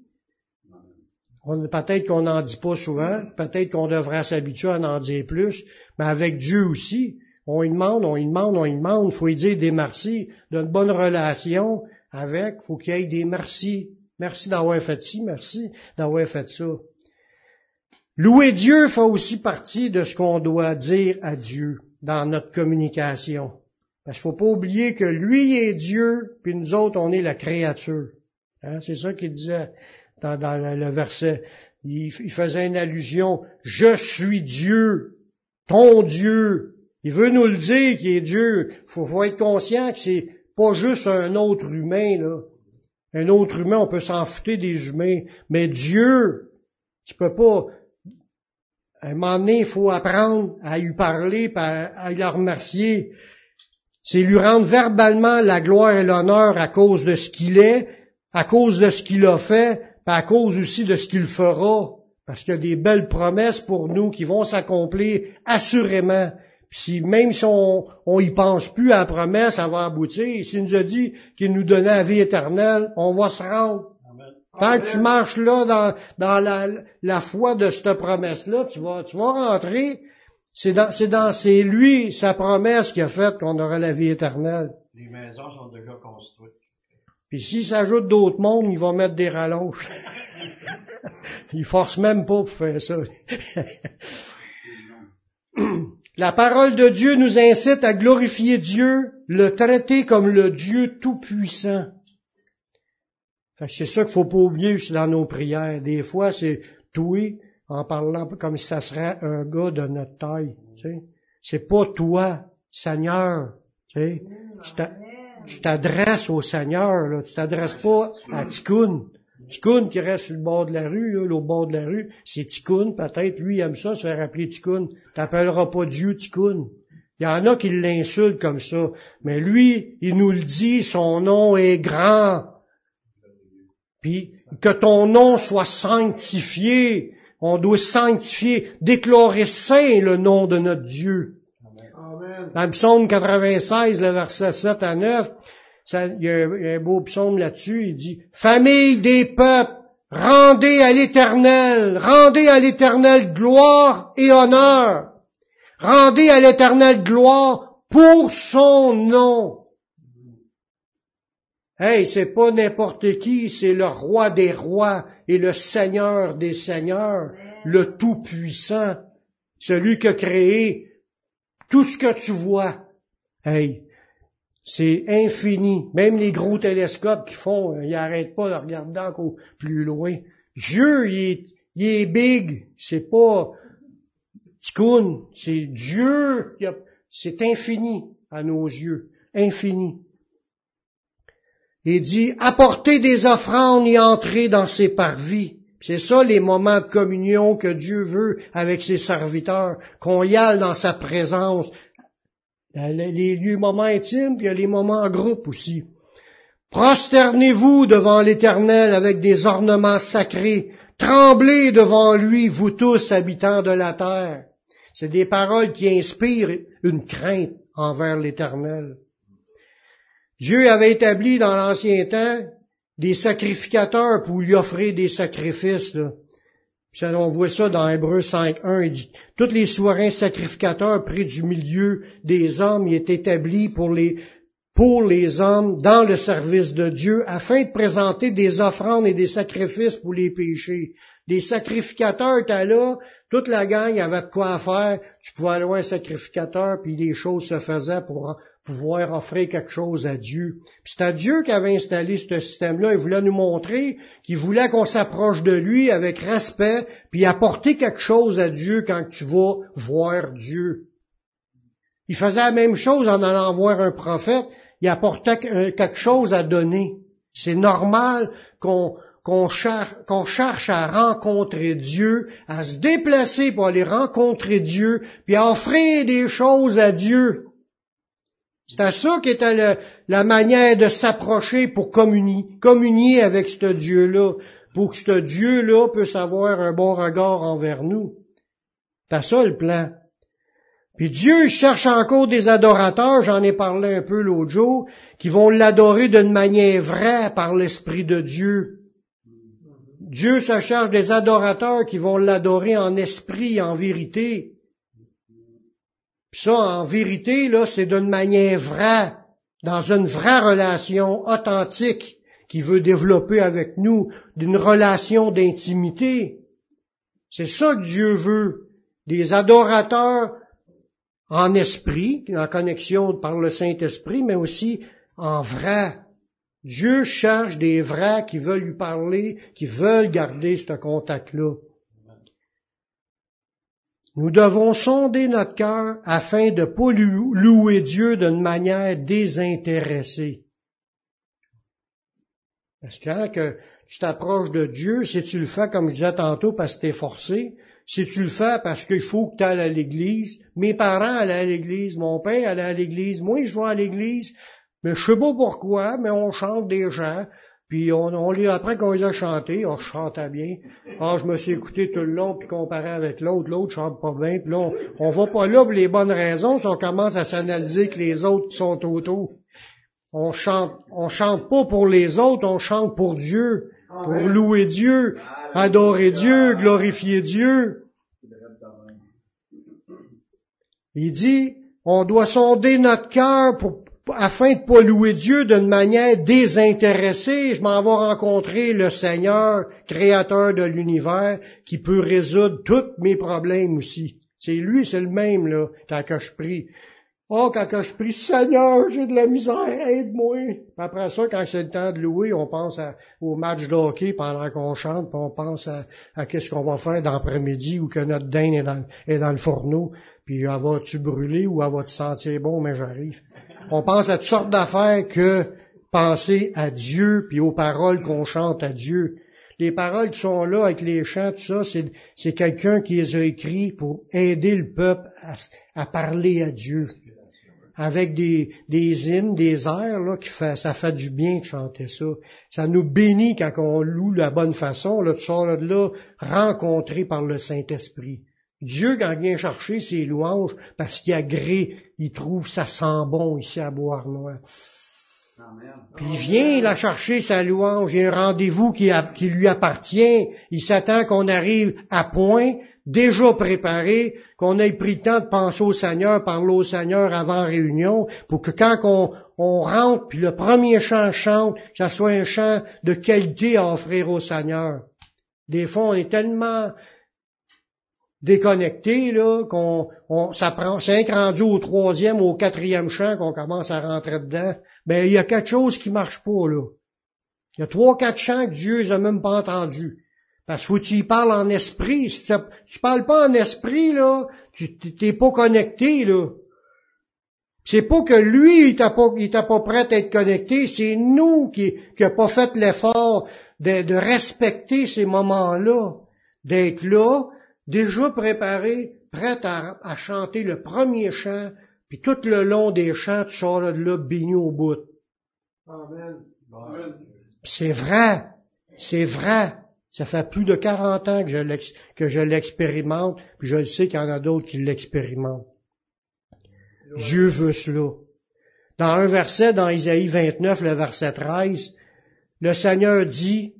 Speaker 1: Peut-être qu'on n'en dit pas souvent, peut-être qu'on devrait s'habituer à en dire plus, mais avec Dieu aussi, on y demande, on y demande, on y demande, faut y dire des merci. D'une bonne relation avec, faut qu'il y ait des merci. Merci d'avoir fait ci, merci d'avoir fait ça. Louer Dieu fait aussi partie de ce qu'on doit dire à Dieu dans notre communication. Parce qu'il faut pas oublier que lui est Dieu, puis nous autres, on est la créature. Hein, c'est ça qu'il disait dans, le verset. Il, faisait une allusion, je suis Dieu, ton Dieu. Il veut nous le dire qu'il est Dieu. Il faut, faut, être conscient que c'est pas juste un autre humain, là. Un autre humain, on peut s'en foutre des humains, mais Dieu, tu peux pas. À un moment donné, il faut apprendre à lui parler, à, lui remercier. C'est lui rendre verbalement la gloire et l'honneur à cause de ce qu'il est, à cause de ce qu'il a fait, à cause aussi de ce qu'il fera. Parce qu'il y a des belles promesses pour nous qui vont s'accomplir assurément si même si on, on y pense plus à la promesse, ça va aboutir. S'il nous a dit qu'il nous donnait la vie éternelle, on va se rendre. Tant que tu marches là dans, dans la, la foi de cette promesse-là, tu vas, tu vas rentrer. C'est dans, c'est dans, c'est lui, sa promesse qui a fait qu'on aura la vie éternelle.
Speaker 2: Les maisons sont déjà construites.
Speaker 1: Puis s'il s'ajoute d'autres mondes, il va mettre des rallonges. il force même pas pour faire ça. La parole de Dieu nous incite à glorifier Dieu, le traiter comme le Dieu tout-puissant. C'est ça qu'il faut pas oublier dans nos prières. Des fois, c'est toi en parlant comme si ça serait un gars de notre taille. Tu sais. C'est pas toi, Seigneur. Tu t'adresses au Seigneur. Là. Tu t'adresses pas à Tikkun. Tikkun qui reste sur le bord de la rue, là, au bord de la rue, c'est Tikkun, peut-être, lui il aime ça, se faire appeler Tikkun. T'appelleras pas Dieu Tikkun. Il y en a qui l'insultent comme ça, mais lui, il nous le dit, son nom est grand. Puis que ton nom soit sanctifié, on doit sanctifier, déclarer saint le nom de notre Dieu. Amen. Dans le psaume 96, le verset 7 à 9, il, y a un, beau psaume là-dessus, il dit, Famille des peuples, rendez à l'Éternel, rendez à l'Éternel gloire et honneur. Rendez à l'Éternel gloire pour son nom. Hey, c'est pas n'importe qui, c'est le roi des rois et le seigneur des seigneurs, le tout-puissant, celui qui a créé tout ce que tu vois. Hey, c'est infini. Même les gros télescopes qui font, ils n'arrêtent pas de regarder encore plus loin. Dieu, il est, il est big. C'est pas ticoun. C'est Dieu. C'est infini à nos yeux. Infini. Il dit, apporter des offrandes et entrer dans ses parvis. C'est ça les moments de communion que Dieu veut avec ses serviteurs, qu'on y aille dans sa présence. Les lieux moments intimes, puis il y a les moments en groupe aussi. Prosternez-vous devant l'Éternel avec des ornements sacrés. Tremblez devant lui, vous tous habitants de la terre. C'est des paroles qui inspirent une crainte envers l'Éternel. Dieu avait établi dans l'ancien temps des sacrificateurs pour lui offrir des sacrifices. On voit ça dans Hébreu 5.1, il dit, tous les souverains sacrificateurs près du milieu des hommes y est établi pour les, pour les hommes dans le service de Dieu afin de présenter des offrandes et des sacrifices pour les péchés. Les sacrificateurs étaient là, toute la gang avait de quoi faire, tu pouvais aller un sacrificateur, puis les choses se faisaient pour pouvoir offrir quelque chose à Dieu. C'est à Dieu qui avait installé ce système-là. Il voulait nous montrer qu'il voulait qu'on s'approche de lui avec respect, puis apporter quelque chose à Dieu quand tu vas voir Dieu. Il faisait la même chose en allant voir un prophète. Il apportait quelque chose à donner. C'est normal qu'on qu'on cherche, à rencontrer Dieu, à se déplacer pour aller rencontrer Dieu, puis à offrir des choses à Dieu. C'était ça qui était la manière de s'approcher pour communier, avec ce Dieu-là, pour que ce Dieu-là puisse avoir un bon regard envers nous. C'est ça le plan. Puis Dieu cherche encore des adorateurs, j'en ai parlé un peu l'autre jour, qui vont l'adorer d'une manière vraie par l'Esprit de Dieu. Dieu se cherche des adorateurs qui vont l'adorer en esprit, en vérité. Puis ça, en vérité, là, c'est d'une manière vraie, dans une vraie relation authentique qui veut développer avec nous, d'une relation d'intimité. C'est ça que Dieu veut. Des adorateurs en esprit, en connexion par le Saint-Esprit, mais aussi en vrai. Dieu cherche des vrais qui veulent lui parler, qui veulent garder ce contact-là. Nous devons sonder notre cœur afin de ne pas louer Dieu d'une manière désintéressée. Parce que tu t'approches de Dieu, si tu le fais comme je disais tantôt parce que tu forcé, si tu le fais parce qu'il faut que tu ailles à l'église, mes parents allaient à l'église, mon père allait à l'église, moi je vais à l'église, mais je sais pas pourquoi, mais on chante des gens, puis on, on les, après qu'on les a chantés, on chantait bien. Ah, je me suis écouté tout le long, puis comparé avec l'autre, l'autre chante pas bien, puis là, on, va pas là pour les bonnes raisons, si on commence à s'analyser que les autres sont autour. On chante, on chante pas pour les autres, on chante pour Dieu, pour louer Dieu, adorer Dieu, glorifier Dieu. Il dit, on doit sonder notre cœur pour afin de pas louer Dieu d'une manière désintéressée, je m'en vais rencontrer le Seigneur, créateur de l'univers, qui peut résoudre tous mes problèmes aussi. C'est lui, c'est le même, là, quand je prie. Oh, quand que je prie, Seigneur, j'ai de la misère, aide-moi. Après ça, quand c'est le temps de louer, on pense au match de hockey pendant qu'on chante, puis on pense à, qu'est-ce qu'on va faire d'après-midi ou que notre dinde est dans, le fourneau, puis elle va-tu brûler ou elle va-tu sentir bon, mais j'arrive. On pense à toutes sortes d'affaires que penser à Dieu, puis aux paroles qu'on chante à Dieu. Les paroles qui sont là avec les chants, tout ça, c'est, quelqu'un qui les a écrits pour aider le peuple à, parler à Dieu. Avec des, des hymnes, des airs, là, qui fait, ça fait du bien de chanter ça. Ça nous bénit quand on loue la bonne façon, là, tu sors de là, rencontré par le Saint-Esprit. Dieu, quand il vient chercher ses louanges, parce qu'il a gré, il trouve ça sent bon ici à Bois-Noir. Puis il vient la chercher sa louange, il y a un rendez-vous qui, qui lui appartient, il s'attend qu'on arrive à point déjà préparé, qu'on ait pris le temps de penser au Seigneur, parler au Seigneur avant réunion, pour que quand on, on rentre, puis le premier chant chante, que ça soit un chant de qualité à offrir au Seigneur. Des fois, on est tellement déconnecté, là, qu'on, on, ça prend, rendu au troisième, au quatrième chant qu'on commence à rentrer dedans. Ben, il y a quelque chose qui marche pas, là. Il y a trois, quatre chants que Dieu n'a même pas entendus. Parce que tu y parles en esprit. Si tu parles pas en esprit, là, tu t'es pas connecté, là. C'est pas que lui, il t'a pas, il t'a pas prêt à être connecté, c'est nous qui, qui a pas fait l'effort de, de, respecter ces moments-là, d'être là, déjà préparé, prêt à, à, chanter le premier chant, puis tout le long des chants, tu sors de là béni au bout. Amen. C'est vrai, c'est vrai. Ça fait plus de 40 ans que je l'expérimente, puis je le sais qu'il y en a d'autres qui l'expérimentent. Dieu veut cela. Dans un verset, dans Isaïe 29, le verset 13, le Seigneur dit,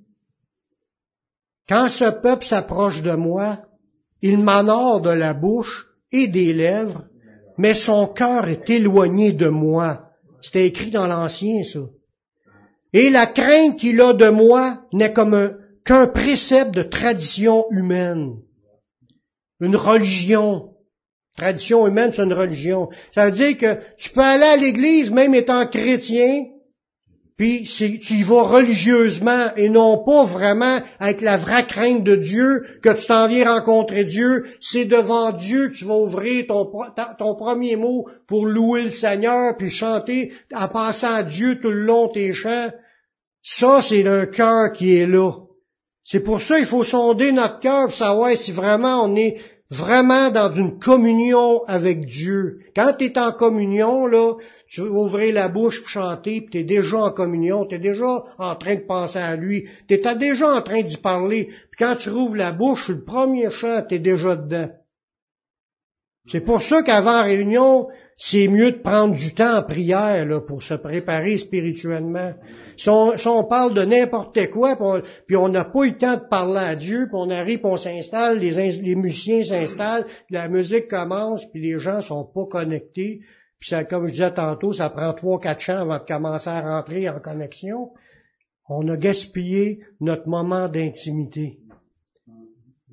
Speaker 1: Quand ce peuple s'approche de moi, il m'honore de la bouche et des lèvres, mais son cœur est éloigné de moi. C'était écrit dans l'Ancien, ça. Et la crainte qu'il a de moi n'est comme qu'un précepte de tradition humaine. Une religion. Tradition humaine, c'est une religion. Ça veut dire que tu peux aller à l'église même étant chrétien, puis tu y vas religieusement et non pas vraiment avec la vraie crainte de Dieu, que tu t'en viens rencontrer Dieu. C'est devant Dieu que tu vas ouvrir ton, premier mot pour louer le Seigneur, puis chanter en passant à Dieu tout le long tes chants. Ça, c'est un cœur qui est là. C'est pour ça qu'il faut sonder notre cœur pour savoir si vraiment on est vraiment dans une communion avec Dieu. Quand tu es en communion, là, tu ouvrir la bouche pour chanter, puis tu es déjà en communion, tu es déjà en train de penser à lui, tu es déjà en train d'y parler. Puis quand tu rouvres la bouche, le premier chant, tu es déjà dedans. C'est pour ça qu'avant réunion, c'est mieux de prendre du temps en prière là, pour se préparer spirituellement. Si on, parle de n'importe quoi, puis on n'a pas eu le temps de parler à Dieu, puis on arrive, puis on s'installe, les, musiciens s'installent, la musique commence, puis les gens sont pas connectés. Puis ça, comme je disais tantôt, ça prend trois, quatre chants avant de commencer à rentrer en connexion. On a gaspillé notre moment d'intimité.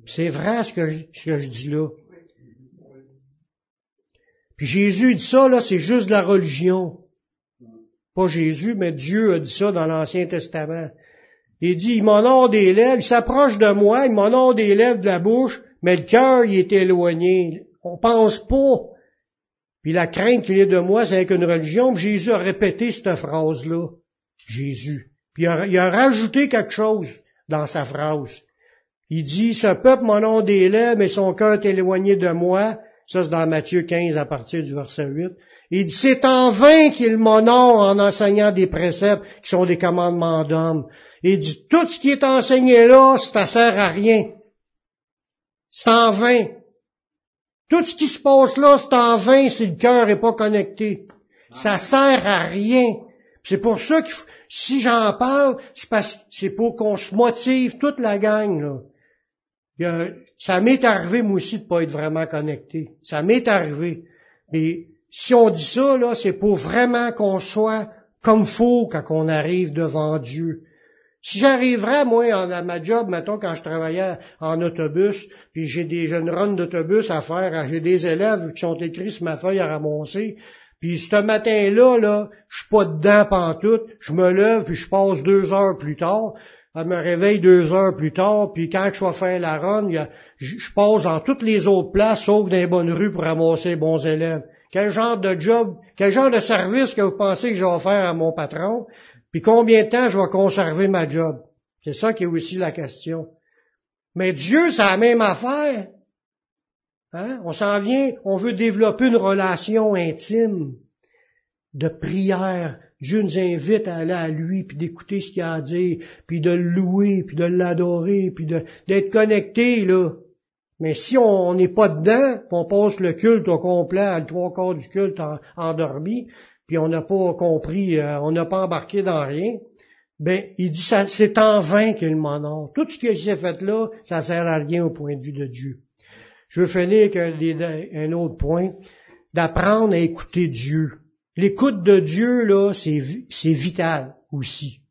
Speaker 1: C'est vrai ce que je dis là. Puis Jésus dit ça, là, c'est juste de la religion. Pas Jésus, mais Dieu a dit ça dans l'Ancien Testament. Il dit, il m'honore des lèvres, il s'approche de moi, il m'honore des lèvres de la bouche, mais le cœur, il est éloigné. On pense pas. Puis la crainte qu'il est de moi, c'est avec une religion. Puis Jésus a répété cette phrase-là. Jésus. Puis il a, il a, rajouté quelque chose dans sa phrase. Il dit, ce peuple m'honore des lèvres, mais son cœur est éloigné de moi. Ça, c'est dans Matthieu 15 à partir du verset 8. Il dit, c'est en vain qu'il m'honore en enseignant des préceptes qui sont des commandements d'hommes. Il dit, tout ce qui est enseigné là, ça sert à rien. C'est en vain. Tout ce qui se passe là, c'est en vain si le cœur n'est pas connecté. Ça sert à rien. C'est pour ça que si j'en parle, c'est pour qu'on se motive toute la gang, là ça m'est arrivé, moi aussi, de pas être vraiment connecté. Ça m'est arrivé. Mais si on dit ça, là, c'est pour vraiment qu'on soit comme faut quand on arrive devant Dieu. Si j'arriverais, moi, à ma job, mettons, quand je travaillais en autobus, puis j'ai des jeunes runs d'autobus à faire, j'ai des élèves qui sont écrits sur ma feuille à ramasser, puis ce matin-là, là, je suis pas dedans pantoute, je me lève, puis je passe deux heures plus tard, elle me réveille deux heures plus tard, puis quand je vais faire la run, je, passe dans toutes les autres places, sauf dans les bonnes rues pour ramasser les bons élèves. Quel genre de job, quel genre de service que vous pensez que je vais faire à mon patron, puis combien de temps je vais conserver ma job? C'est ça qui est aussi la question. Mais Dieu, c'est la même affaire. Hein? On s'en vient, on veut développer une relation intime de prière, Dieu nous invite à aller à lui, puis d'écouter ce qu'il a à dire, puis de le louer, puis de l'adorer, puis d'être connecté, là. Mais si on n'est pas dedans, on passe le culte au complet, le trois quarts du culte endormi, puis on n'a pas compris, euh, on n'a pas embarqué dans rien, ben, il dit, c'est en vain qu'il m'honore. Tout ce que j'ai fait là, ça sert à rien au point de vue de Dieu. Je veux finir avec un autre point, d'apprendre à écouter Dieu. L'écoute de Dieu, là, c'est vital aussi.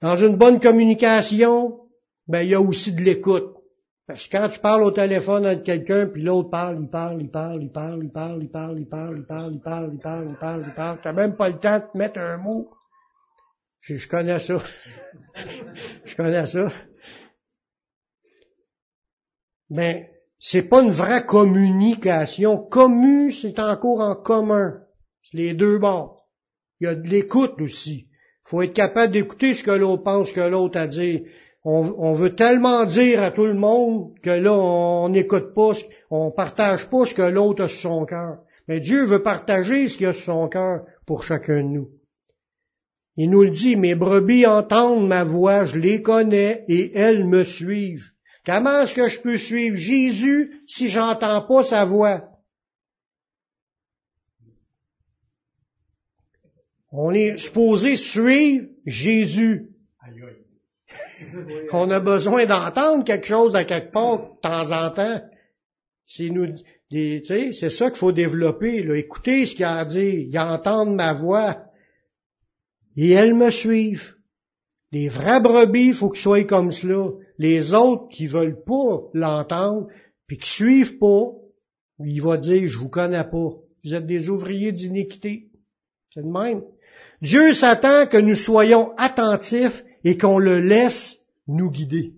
Speaker 1: Dans une bonne communication, ben, il y a aussi de l'écoute. Parce que quand tu parles au téléphone avec quelqu'un, puis l'autre parle, il parle, il parle, il parle, il parle, il parle, il parle, il parle, il parle, il parle, il parle, il parle, t'as même pas le temps de mettre un mot. Je, je connais ça. je connais ça. Mais c'est pas une vraie communication. Commu, c'est encore en commun. C'est les deux bords. Il y a de l'écoute aussi. Faut être capable d'écouter ce que l'autre pense que l'autre a dit. On, veut tellement dire à tout le monde que là, on n'écoute pas, on partage pas ce que l'autre a sur son cœur. Mais Dieu veut partager ce qu'il a sur son cœur pour chacun de nous. Il nous le dit, mes brebis entendent ma voix, je les connais et elles me suivent. Comment est-ce que je peux suivre Jésus si j'entends pas sa voix? On est supposé suivre Jésus. On a besoin d'entendre quelque chose à quelque part de temps en temps. C'est nous, c'est ça qu'il faut développer. Là. Écoutez ce qu'il a à dire, ils entendent ma voix et elles me suivent. Les vrais brebis, il faut qu'ils soient comme cela. Les autres qui veulent pas l'entendre, puis qui suivent pas, il va dire, je vous connais pas. Vous êtes des ouvriers d'iniquité. C'est de même. Dieu s'attend que nous soyons attentifs et qu'on le laisse nous guider.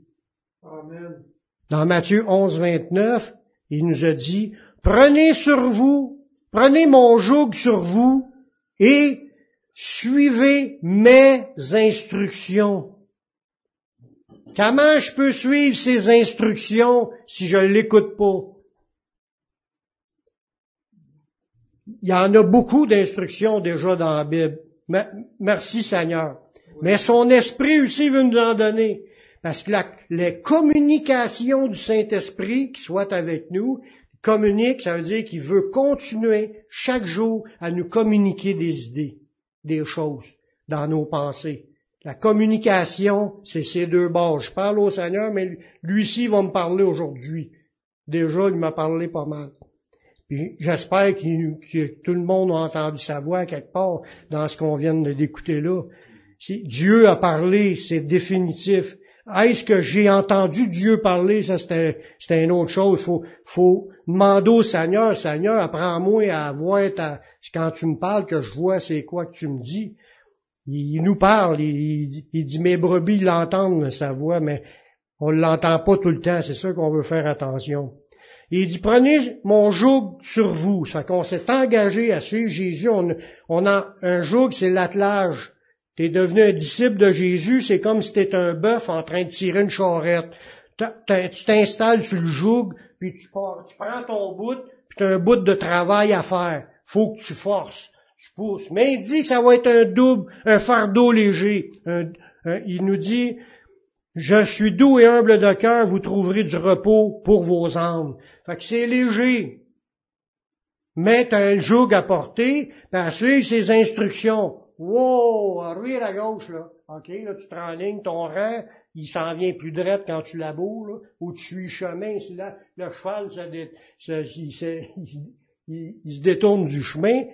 Speaker 1: Amen. Dans Matthieu 11, 29, il nous a dit, prenez sur vous, prenez mon joug sur vous et suivez mes instructions. Comment je peux suivre ces instructions si je ne l'écoute pas? Il y en a beaucoup d'instructions déjà dans la Bible. Merci Seigneur. Mais son esprit aussi veut nous en donner. Parce que la, les communications du Saint-Esprit qui soit avec nous, communique, ça veut dire qu'il veut continuer chaque jour à nous communiquer des idées des choses dans nos pensées. La communication, c'est ces deux bases. Je parle au Seigneur, mais lui-ci va me parler aujourd'hui. Déjà, il m'a parlé pas mal. J'espère que tout le monde a entendu sa voix quelque part dans ce qu'on vient d'écouter là. Si Dieu a parlé, c'est définitif. Est-ce que j'ai entendu Dieu parler? Ça, c'était, une autre chose. Faut, faut demander au Seigneur, Seigneur, apprends-moi à voir ta, quand tu me parles, que je vois c'est quoi que tu me dis. Il, nous parle, il, dit, mes brebis l'entendent, sa voix, mais on ne l'entend pas tout le temps, c'est ça qu'on veut faire attention. Il dit, prenez mon joug sur vous. Ça qu'on s'est engagé à suivre Jésus. On, on a un joug, c'est l'attelage tu es devenu un disciple de Jésus, c'est comme si tu étais un bœuf en train de tirer une charrette. Tu t'installes sur le joug, puis tu, prends ton bout, puis tu as un bout de travail à faire. faut que tu forces, tu pousses. Mais il dit que ça va être un double, un fardeau léger. il nous dit, je suis doux et humble de cœur, vous trouverez du repos pour vos âmes. Fait que c'est léger. As un joug à porter, à suivre ses instructions. Wow, arrière à gauche, là. OK, là, tu te ligne, ton rang, il s'en vient plus droit quand tu laboures, là, ou tu suis chemin, là, le cheval, ça, il, se détourne du chemin.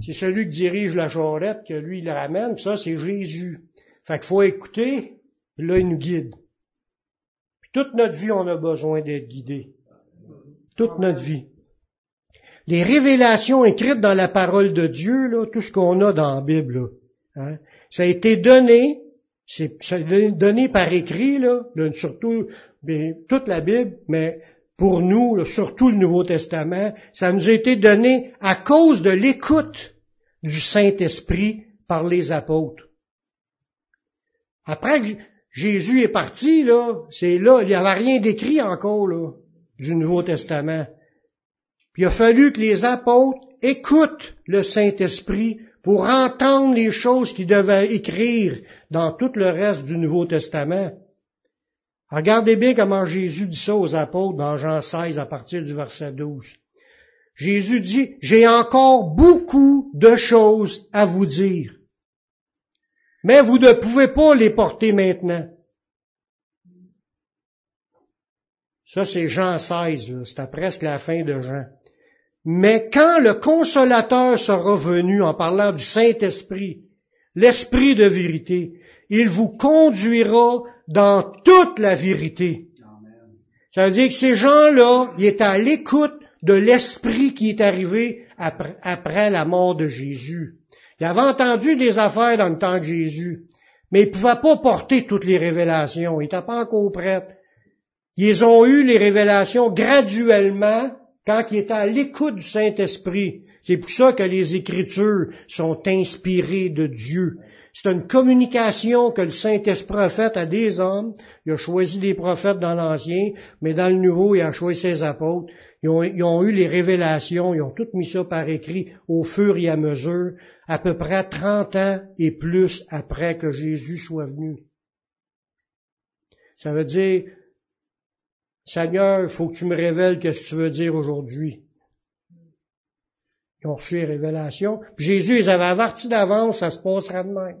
Speaker 1: C'est celui qui dirige la charrette que lui, il ramène, ça, c'est Jésus. Fait qu'il faut écouter, là, il nous guide. Puis toute notre vie, on a besoin d'être guidé. Toute notre vie les révélations écrites dans la parole de Dieu, là, tout ce qu'on a dans la Bible, hein, ça a été donné, c'est donné par écrit, là, surtout toute la Bible, mais pour nous, surtout le Nouveau Testament, ça nous a été donné à cause de l'écoute du Saint-Esprit par les apôtres. Après que Jésus est parti, là, c'est là, il n'y avait rien d'écrit encore, là, du Nouveau Testament. Il a fallu que les apôtres écoutent le Saint-Esprit pour entendre les choses qu'ils devaient écrire dans tout le reste du Nouveau Testament. Regardez bien comment Jésus dit ça aux apôtres dans Jean 16 à partir du verset 12. Jésus dit, j'ai encore beaucoup de choses à vous dire, mais vous ne pouvez pas les porter maintenant. Ça, c'est Jean 16, c'était presque la fin de Jean. Mais quand le consolateur sera venu en parlant du Saint-Esprit, l'Esprit de vérité, il vous conduira dans toute la vérité. Ça veut dire que ces gens-là, ils étaient à l'écoute de l'Esprit qui est arrivé après, la mort de Jésus. Ils avaient entendu des affaires dans le temps de Jésus, mais ils ne pouvaient pas porter toutes les révélations. Ils n'étaient pas encore prêts. Ils ont eu les révélations graduellement quand ils étaient à l'écoute du Saint-Esprit. C'est pour ça que les Écritures sont inspirées de Dieu. C'est une communication que le Saint-Esprit a à des hommes. Il a choisi des prophètes dans l'Ancien, mais dans le Nouveau, il a choisi ses apôtres. Ils ont, eu les révélations, ils ont tout mis ça par écrit au fur et à mesure, à peu près 30 ans et plus après que Jésus soit venu. Ça veut dire, Seigneur, faut que tu me révèles ce que tu veux dire aujourd'hui. Ils ont reçu les révélations. Puis Jésus les avait avertis d'avance, ça se passera demain.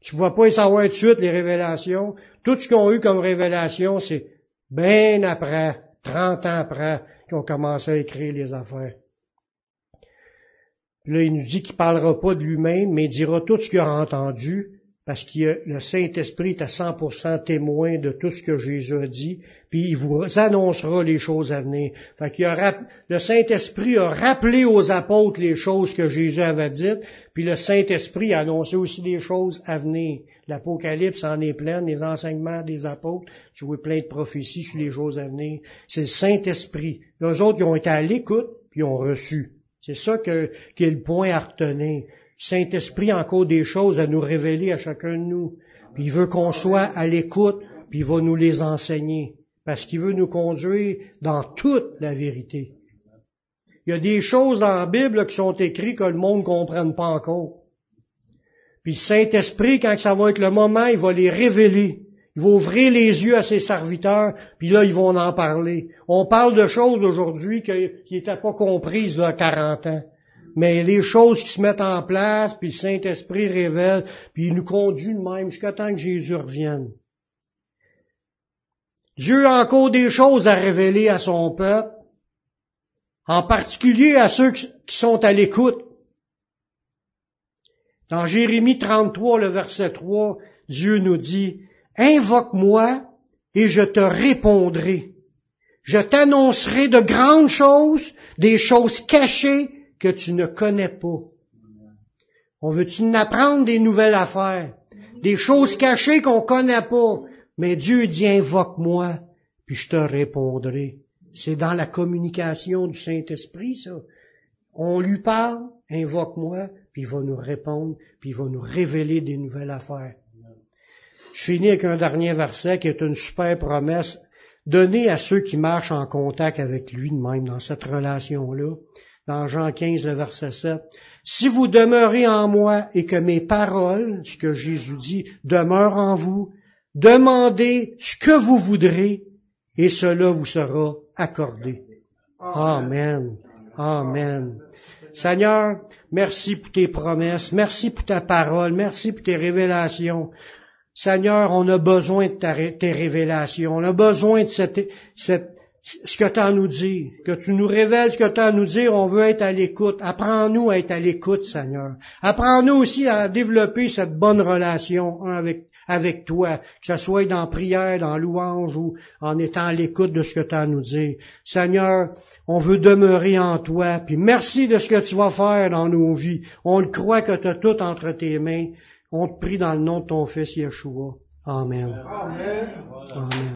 Speaker 1: Tu ne vas pas y savoir tout de suite les révélations. Tout ce qu'ils ont eu comme révélation, c'est bien après, 30 ans après, qu'ils ont commencé à écrire les affaires. là, il nous dit qu'il parlera pas de lui-même, mais il dira tout ce qu'il a entendu, parce que le Saint-Esprit est à 100% témoin de tout ce que Jésus a dit, puis il vous annoncera les choses à venir. Fait qu'il a, le Saint-Esprit a rappelé aux apôtres les choses que Jésus avait dites, puis le Saint-Esprit a annoncé aussi les choses à venir. L'Apocalypse en est plein, les enseignements des apôtres, tu vois plein de prophéties sur les choses à venir. C'est le Saint-Esprit. Les autres, ils ont été à l'écoute, puis ils ont reçu. C'est ça que, qui est le point à retenir. Saint-Esprit a encore des choses à nous révéler à chacun de nous. Puis il veut qu'on soit à l'écoute, puis il va nous les enseigner. Parce qu'il veut nous conduire dans toute la vérité. Il y a des choses dans la Bible qui sont écrites que le monde ne comprenne pas encore. Puis Saint-Esprit, quand ça va être le moment, il va les révéler. Il va ouvrir les yeux à ses serviteurs, puis là, ils vont en parler. On parle de choses aujourd'hui qui n'étaient pas comprises il y a 40 ans mais les choses qui se mettent en place, puis le Saint-Esprit révèle, puis il nous conduit de même jusqu'à temps que Jésus revienne. Dieu a encore des choses à révéler à son peuple, en particulier à ceux qui sont à l'écoute. Dans Jérémie 33, le verset 3, Dieu nous dit, Invoque-moi et je te répondrai. Je t'annoncerai de grandes choses, des choses cachées que tu ne connais pas. On veut-tu apprendre des nouvelles affaires, des choses cachées qu'on connaît pas? Mais Dieu dit invoque-moi, puis je te répondrai. C'est dans la communication du Saint-Esprit, ça. On lui parle, invoque-moi, puis il va nous répondre, puis il va nous révéler des nouvelles affaires. Je finis avec un dernier verset qui est une super promesse donnée à ceux qui marchent en contact avec lui de même dans cette relation-là dans Jean 15, le verset 7. Si vous demeurez en moi et que mes paroles, ce que Jésus dit, demeurent en vous, demandez ce que vous voudrez et cela vous sera accordé. Amen. Amen. Seigneur, merci pour tes promesses, merci pour ta parole, merci pour tes révélations. Seigneur, on a besoin de tes révélations, on a besoin de cette, cette, ce que tu as à nous dire, que tu nous révèles ce que tu as à nous dire, on veut être à l'écoute. Apprends-nous à être à l'écoute, Seigneur. Apprends-nous aussi à développer cette bonne relation avec, avec toi, que ce soit dans prière, dans louange ou en étant à l'écoute de ce que tu as à nous dire. Seigneur, on veut demeurer en toi, puis merci de ce que tu vas faire dans nos vies. On le croit que tu as tout entre tes mains. On te prie dans le nom de ton Fils Yeshua. Amen. Amen. Amen.